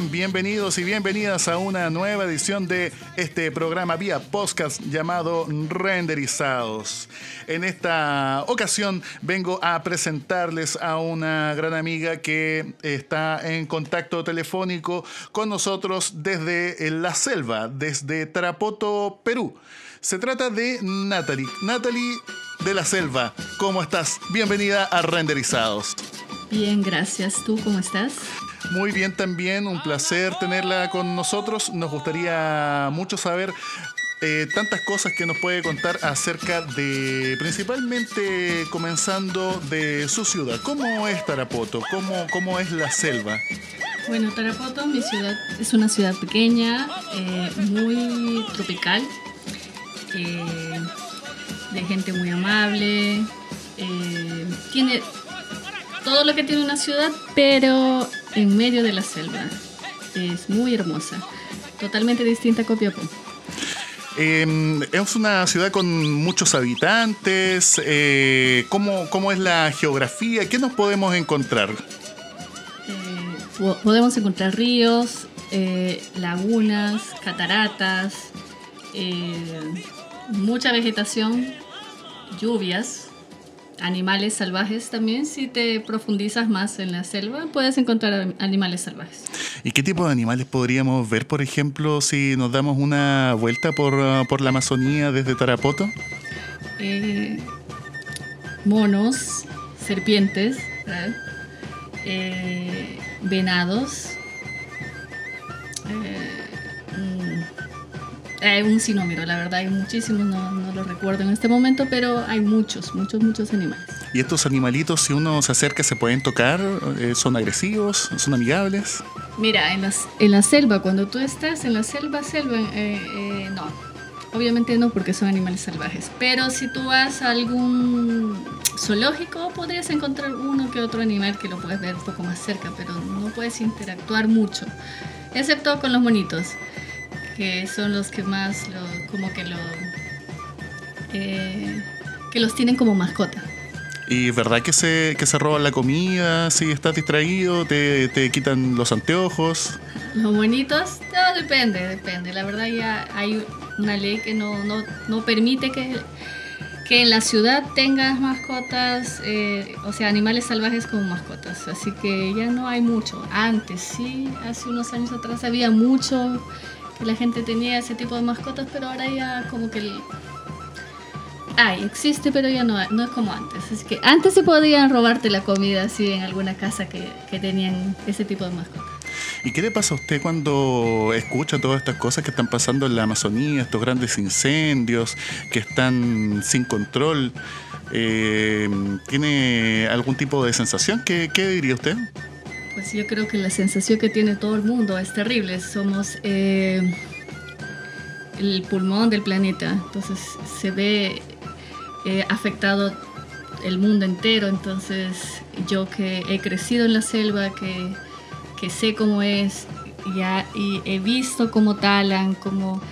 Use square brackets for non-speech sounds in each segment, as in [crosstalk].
Bienvenidos y bienvenidas a una nueva edición de este programa vía podcast llamado Renderizados. En esta ocasión vengo a presentarles a una gran amiga que está en contacto telefónico con nosotros desde la selva, desde Tarapoto, Perú. Se trata de Natalie. Natalie de la Selva, ¿cómo estás? Bienvenida a Renderizados. Bien, gracias. ¿Tú cómo estás? Muy bien también, un placer tenerla con nosotros. Nos gustaría mucho saber eh, tantas cosas que nos puede contar acerca de, principalmente comenzando de su ciudad. ¿Cómo es Tarapoto? ¿Cómo, cómo es la selva? Bueno, Tarapoto, mi ciudad, es una ciudad pequeña, eh, muy tropical, eh, de gente muy amable. tiene todo lo que tiene una ciudad, pero en medio de la selva. Es muy hermosa, totalmente distinta a Copiapó. Em, es una ciudad con muchos habitantes. Eh, ¿cómo, es la geografía? ¿Qué nos podemos encontrar? Eh, podemos encontrar ríos, eh, lagunas, cataratas, mucha vegetación, lluvias, animales salvajes también. Si te profundizas más en la selva, puedes encontrar animales salvajes. ¿Y qué tipo de animales podríamos ver, por ejemplo, si nos damos una vuelta por, uh, la Amazonía desde Tarapoto? Eh, monos, serpientes, eh, venados. Eh, hay un sinnúmero, la verdad, hay muchísimos, no, no lo recuerdo en este momento, pero hay muchos, muchos, muchos animales. ¿Y estos animalitos, si uno se acerca, se pueden tocar? Eh, ¿Son agresivos? ¿Son amigables? Mira, en, las, en la selva, cuando tú estás en la selva, selva, eh, eh, no. Obviamente no, porque son animales salvajes. Pero si tú vas a algún zoológico, podrías encontrar uno que otro animal que lo puedes ver un poco más cerca, pero no puedes interactuar mucho, excepto con los monitos que son los que más lo, como que lo eh, que los tienen como mascota. ¿Y verdad que se, que se roban la comida si estás distraído? ¿Te, te quitan los anteojos? Los bonitos, no, depende, depende. La verdad ya hay una ley que no, no, no permite que, que en la ciudad tengas mascotas, eh, o sea, animales salvajes como mascotas. Así que ya no hay mucho. Antes sí, hace unos años atrás había mucho la gente tenía ese tipo de mascotas, pero ahora ya como que el... Ay, existe, pero ya no, no es como antes. Así que antes se podían robarte la comida así en alguna casa que, que tenían ese tipo de mascotas. ¿Y qué le pasa a usted cuando escucha todas estas cosas que están pasando en la Amazonía, estos grandes incendios que están sin control? Eh, ¿Tiene algún tipo de sensación? ¿Qué, qué diría usted? Pues yo creo que la sensación que tiene todo el mundo es terrible. Somos eh, el pulmón del planeta, entonces se ve eh, afectado el mundo entero. Entonces yo que he crecido en la selva, que, que sé cómo es, ya, y he visto cómo talan, cómo,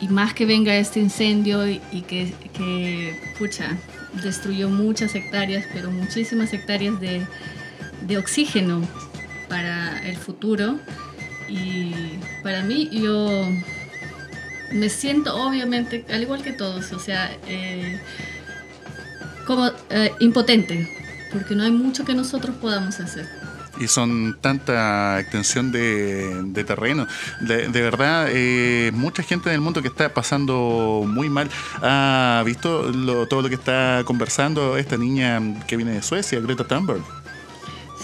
y más que venga este incendio y, que, que, pucha, destruyó muchas hectáreas, pero muchísimas hectáreas de, de oxígeno para el futuro. Y para mí yo me siento obviamente, al igual que todos, o sea, eh, como eh, impotente, porque no hay mucho que nosotros podamos hacer. Y son tanta extensión de, terreno. De, verdad, eh, mucha gente en el mundo que está pasando muy mal. ¿Ha visto todo lo que está conversando esta niña que viene de Suecia, Greta Thunberg?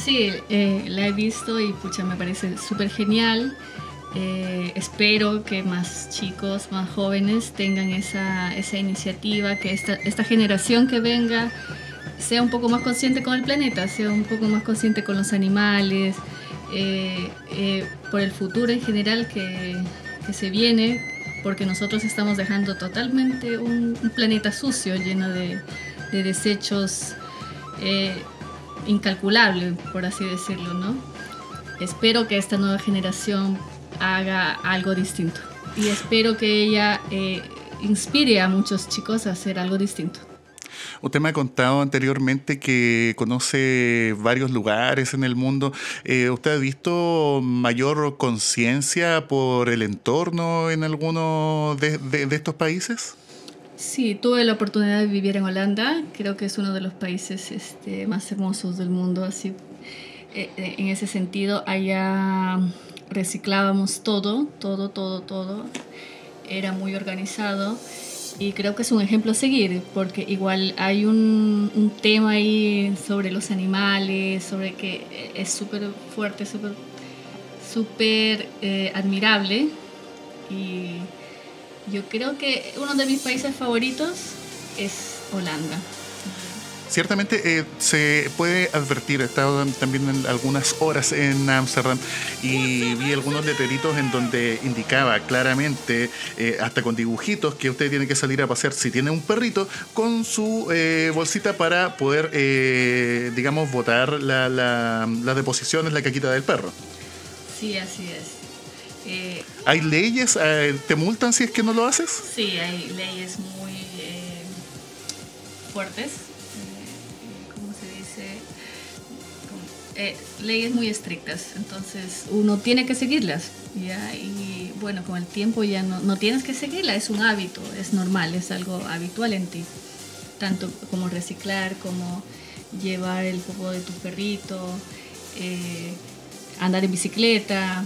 Sí, eh, la he visto y pucha, me parece súper genial. Eh, espero que más chicos, más jóvenes tengan esa, esa iniciativa, que esta, esta, generación que venga sea un poco más consciente con el planeta, sea un poco más consciente con los animales, eh, por el futuro en general que, que, se viene, porque nosotros estamos dejando totalmente un, planeta sucio, lleno de, de desechos incalculable, por así decirlo, ¿no? Espero que esta nueva generación haga algo distinto y espero que ella eh, inspire a muchos chicos a hacer algo distinto. Usted me ha contado anteriormente que conoce varios lugares en el mundo. Eh, ¿Usted ha visto mayor conciencia por el entorno en alguno de, estos países? Sí, tuve la oportunidad de vivir en Holanda. Creo que es uno de los países este, más hermosos del mundo. Así, eh, eh, en ese sentido, allá reciclábamos todo, todo, todo, todo. Era muy organizado y creo que es un ejemplo a seguir, porque igual hay un, un tema ahí sobre los animales, sobre que es súper fuerte, súper súper eh, admirable. Y yo creo que uno de mis países favoritos es Holanda. Ciertamente eh, se puede advertir, he estado también en algunas horas en Amsterdam y vi algunos letreritos en donde indicaba claramente, eh, hasta con dibujitos, que usted tiene que salir a pasear si tiene un perrito con su eh, bolsita para poder, digamos, botar la, la, las deposiciones, la caquita del perro. Sí, así es. ¿Hay leyes? ¿Te multan si es que no lo haces? Sí, hay leyes muy fuertes Eh, leyes muy estrictas, entonces uno tiene que seguirlas. Y bueno, con el tiempo ya no, no tienes que seguirla, es un hábito, es normal, es algo habitual en ti. Tanto como reciclar, como llevar el popo de tu perrito, eh, andar en bicicleta,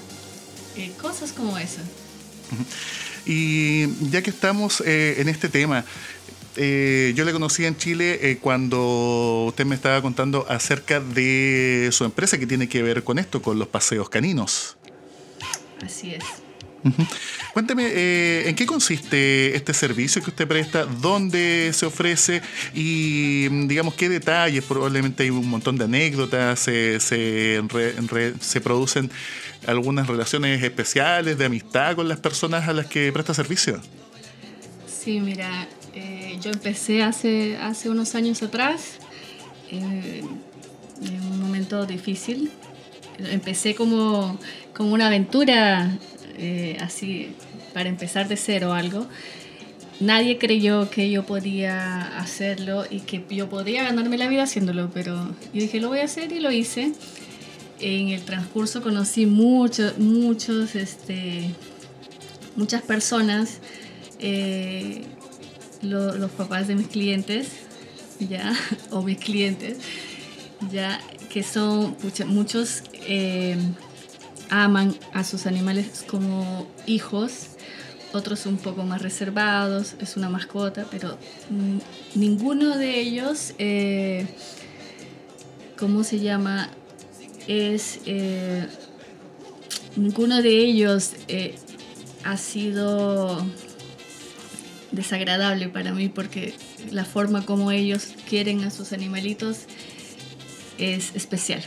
eh, cosas como esas. Y ya que estamos en este tema, eh, yo le conocí en Chile eh, cuando usted me estaba contando acerca de su empresa que tiene que ver con esto, con los paseos caninos. Así es. Cuénteme, eh, ¿en qué consiste este servicio que usted presta? ¿Dónde se ofrece? Y, digamos, ¿qué detalles? Probablemente hay un montón de anécdotas, se, se producen algunas relaciones especiales de amistad con las personas a las que presta servicio. Sí, mira, yo empecé hace, hace unos años atrás, eh, en un momento difícil. Empecé como, como una aventura, eh, así, para empezar de cero algo. Nadie creyó que yo podía hacerlo y que yo podía ganarme la vida haciéndolo, pero yo dije, lo voy a hacer y lo hice. En el transcurso conocí muchos, muchos, este, muchas personas eh, los papás de mis clientes, ya, [laughs] o mis clientes, ya, que son, muchos eh, aman a sus animales como hijos, otros un poco más reservados, es una mascota, pero ninguno de ellos, eh, ¿cómo se llama? Es, eh, ninguno de ellos ha sido desagradable para mí porque la forma como ellos quieren a sus animalitos es especial.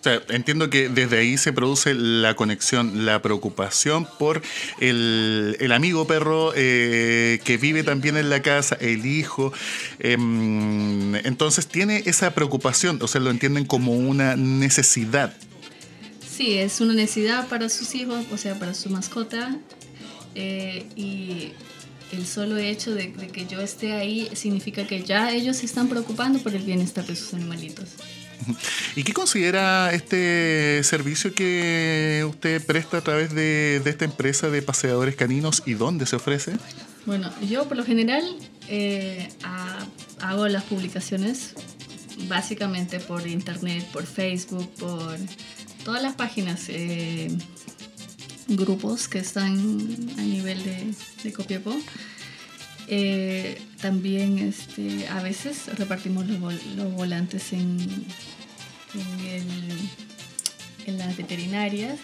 O sea, entiendo que desde ahí se produce la conexión, la preocupación por el, amigo perro eh, que vive también en la casa, el hijo. Em, entonces tiene esa preocupación, o sea, lo entienden como una necesidad. Sí, es una necesidad para sus hijos, o sea, para su mascota. Eh, y el solo hecho de, que yo esté ahí significa que ya ellos se están preocupando por el bienestar de sus animalitos. ¿Y qué considera este servicio que usted presta a través de, esta empresa de paseadores caninos y dónde se ofrece? Bueno, yo por lo general eh, hago las publicaciones básicamente por internet, por Facebook, por todas las páginas. Eh, grupos que están a nivel de, de Copiapó. Eh, también este, a veces repartimos los, volantes en, en, las veterinarias,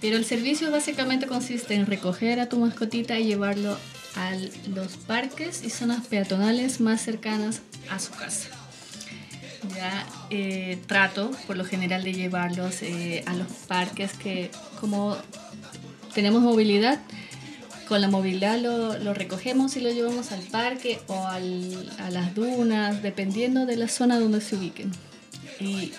pero el servicio básicamente consiste en recoger a tu mascotita y llevarlo a los parques y zonas peatonales más cercanas a su casa. Ya eh, trato por lo general de llevarlos eh, a los parques que como tenemos movilidad, con la movilidad lo, recogemos y lo llevamos al parque o a las dunas, dependiendo de la zona donde se ubiquen. Y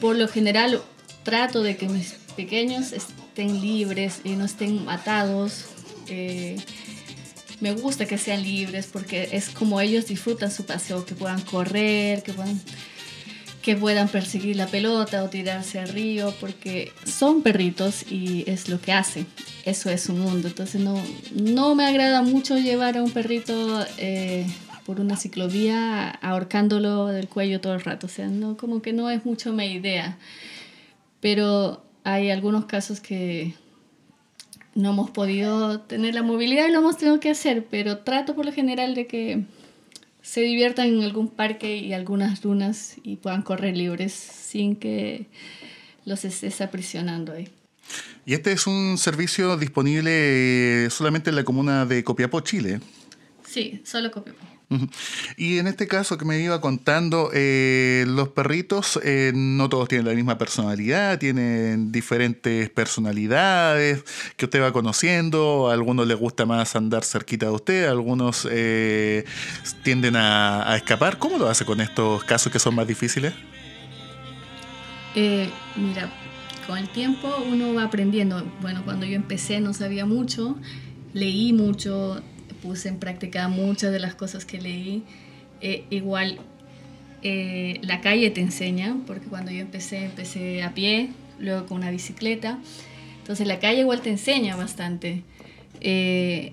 por lo general trato de que mis pequeños estén libres y no estén atados. Eh, me gusta que sean libres porque es como ellos disfrutan su paseo, que puedan correr, que puedan que puedan perseguir la pelota o tirarse al río, porque son perritos y es lo que hacen. Eso es su mundo. Entonces no, no me agrada mucho llevar a un perrito eh, por una ciclovía ahorcándolo del cuello todo el rato. O sea, no, como que no es mucho mi idea. Pero hay algunos casos que no hemos podido tener la movilidad y lo hemos tenido que hacer, pero trato por lo general de que se diviertan en algún parque y algunas dunas y puedan correr libres sin que los estés aprisionando ahí. Y este es un servicio disponible solamente en la comuna de Copiapó, Chile. Sí, solo Copiapó. Y en este caso que me iba contando, eh, los perritos eh, no todos tienen la misma personalidad, tienen diferentes personalidades que usted va conociendo, a algunos les gusta más andar cerquita de usted, algunos eh, tienden a, a, escapar. ¿Cómo lo hace con estos casos que son más difíciles? mira, con el tiempo uno va aprendiendo. Bueno, cuando yo empecé no sabía mucho, leí mucho, puse en práctica muchas de las cosas que leí. Eh, igual eh, la calle te enseña, porque cuando yo empecé, empecé a pie, luego con una bicicleta. Entonces la calle igual te enseña bastante eh,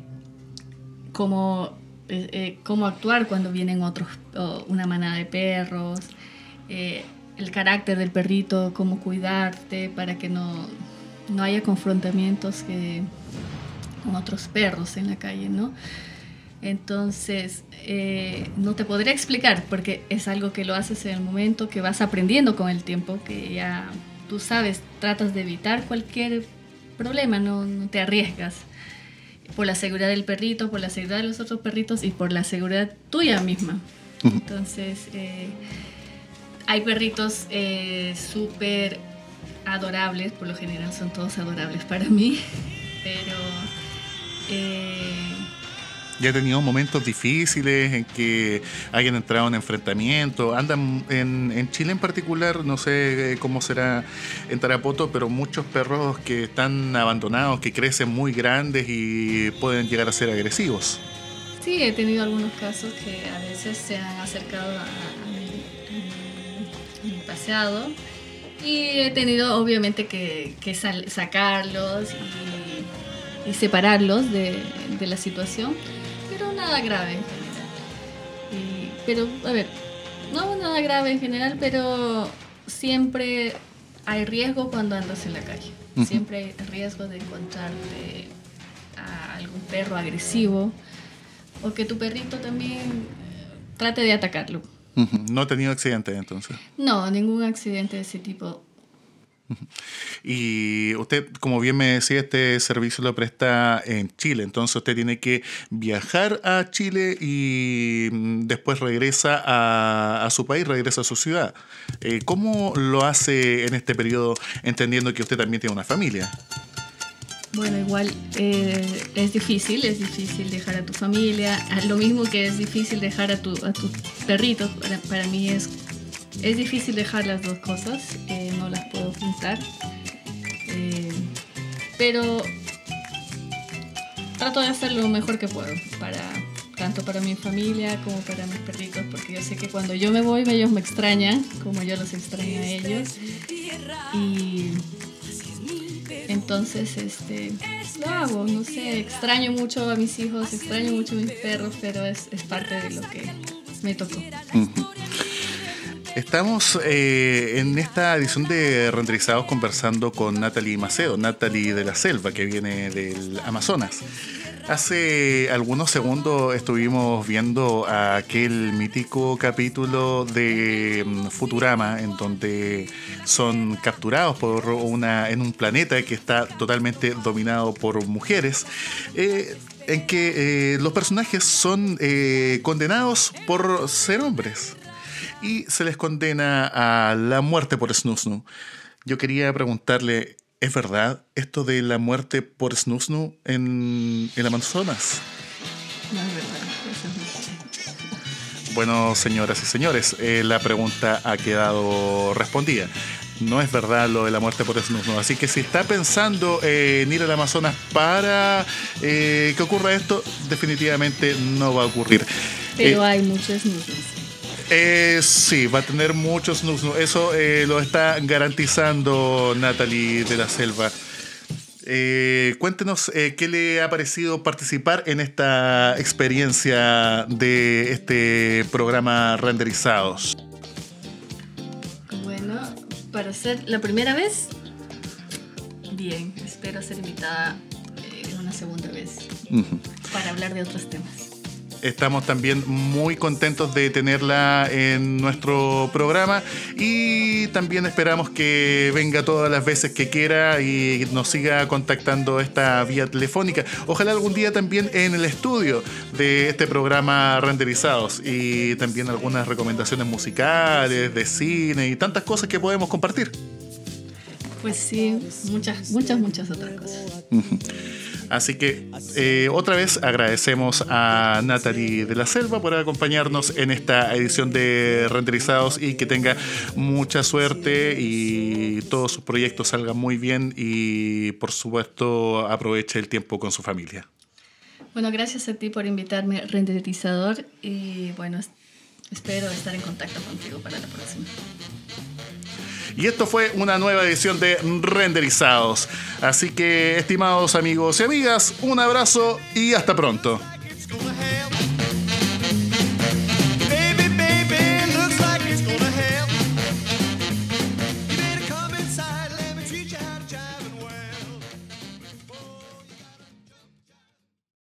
cómo, cómo, actuar cuando vienen otros, una manada de perros, el carácter del perrito, cómo cuidarte para que no, no haya confrontamientos que con otros perros en la calle, ¿no? Entonces, eh, no te podría explicar porque es algo que lo haces en el momento que vas aprendiendo con el tiempo, que ya tú sabes, tratas de evitar cualquier problema, no, no te arriesgas por la seguridad del perrito, por la seguridad de los otros perritos y por la seguridad tuya misma. Entonces, eh, hay perritos eh, súper adorables, por lo general son todos adorables para mí, [laughs] pero eh, ya he tenido momentos difíciles en que hayan entrado en enfrentamiento. Andan en, Chile en particular, no sé eh, cómo será en Tarapoto, pero muchos perros que están abandonados, que crecen muy grandes y pueden llegar a ser agresivos. Sí, he tenido algunos casos que a veces se han acercado a, mi paseado y he tenido obviamente que, que sacarlos y y separarlos de, de, la situación, pero nada grave en general. pero, a ver, no nada grave en general, pero siempre hay riesgo cuando andas en la calle. Siempre hay riesgo de encontrarte a algún perro agresivo o que tu perrito también trate de atacarlo. ¿No ha tenido accidentes entonces? No, ningún accidente de ese tipo y usted, como bien me decía, este servicio lo presta en Chile, entonces usted tiene que viajar a Chile y mm, después regresa a, su país, regresa a su ciudad. Eh, ¿Cómo lo hace en este periodo, entendiendo que usted también tiene una familia? Bueno, igual eh, es difícil, es difícil dejar a tu familia, lo mismo que es difícil dejar a tu, a tus perritos, para, mí es es difícil dejar las dos cosas, eh, no las puedo juntar. Eh, pero trato de hacer lo mejor que puedo, para, tanto para mi familia como para mis perritos, porque yo sé que cuando yo me voy ellos me extrañan, como yo los extraño a ellos. Y entonces este, lo hago, no sé, extraño mucho a mis hijos, extraño mucho a mis perros, pero es, parte de lo que me tocó. Estamos eh, en esta edición de Renderizados conversando con Natalie Macedo, Natalie de la Selva, que viene del Amazonas. Hace algunos segundos estuvimos viendo aquel mítico capítulo de mm, Futurama en donde son capturados por una en un planeta que está totalmente dominado por mujeres. Eh, en que eh, los personajes son condenados por ser hombres y se les condena a la muerte por Snusnu. Yo quería preguntarle, ¿es verdad esto de la muerte por Snusnu en el Amazonas? No es verdad. Bueno, señoras y señores, eh, la pregunta ha quedado respondida. no es verdad lo de la muerte por snusno. Así que si está pensando en ir al Amazonas para eh, que ocurra esto, definitivamente no va a ocurrir. Pero hay muchos snusnos. Eh, sí, va a tener muchos snusnos. Eso eh, lo está garantizando Natalie de la Selva. Eh, cuéntenos eh, qué le ha parecido participar en esta experiencia de este programa Renderizados. Bueno, para ser la primera vez, bien, espero ser invitada eh, una segunda vez para hablar de otros temas. Estamos también muy contentos de tenerla en nuestro programa y también esperamos que venga todas las veces que quiera y nos siga contactando esta vía telefónica. Ojalá algún día también en el estudio de este programa Renderizados y también algunas recomendaciones musicales, de cine y tantas cosas que podemos compartir. Pues sí, muchas, muchas, muchas otras cosas. Así que eh, otra vez agradecemos a Natalie de la Selva por acompañarnos en esta edición de Renderizados y que tenga mucha suerte y todos sus proyectos salgan muy bien y por supuesto aproveche el tiempo con su familia. Bueno, gracias a ti por invitarme, renderizador, y bueno, espero estar en contacto contigo para la próxima. Y esto fue una nueva edición de Renderizados. Así que, estimados amigos y amigas, un abrazo y hasta pronto.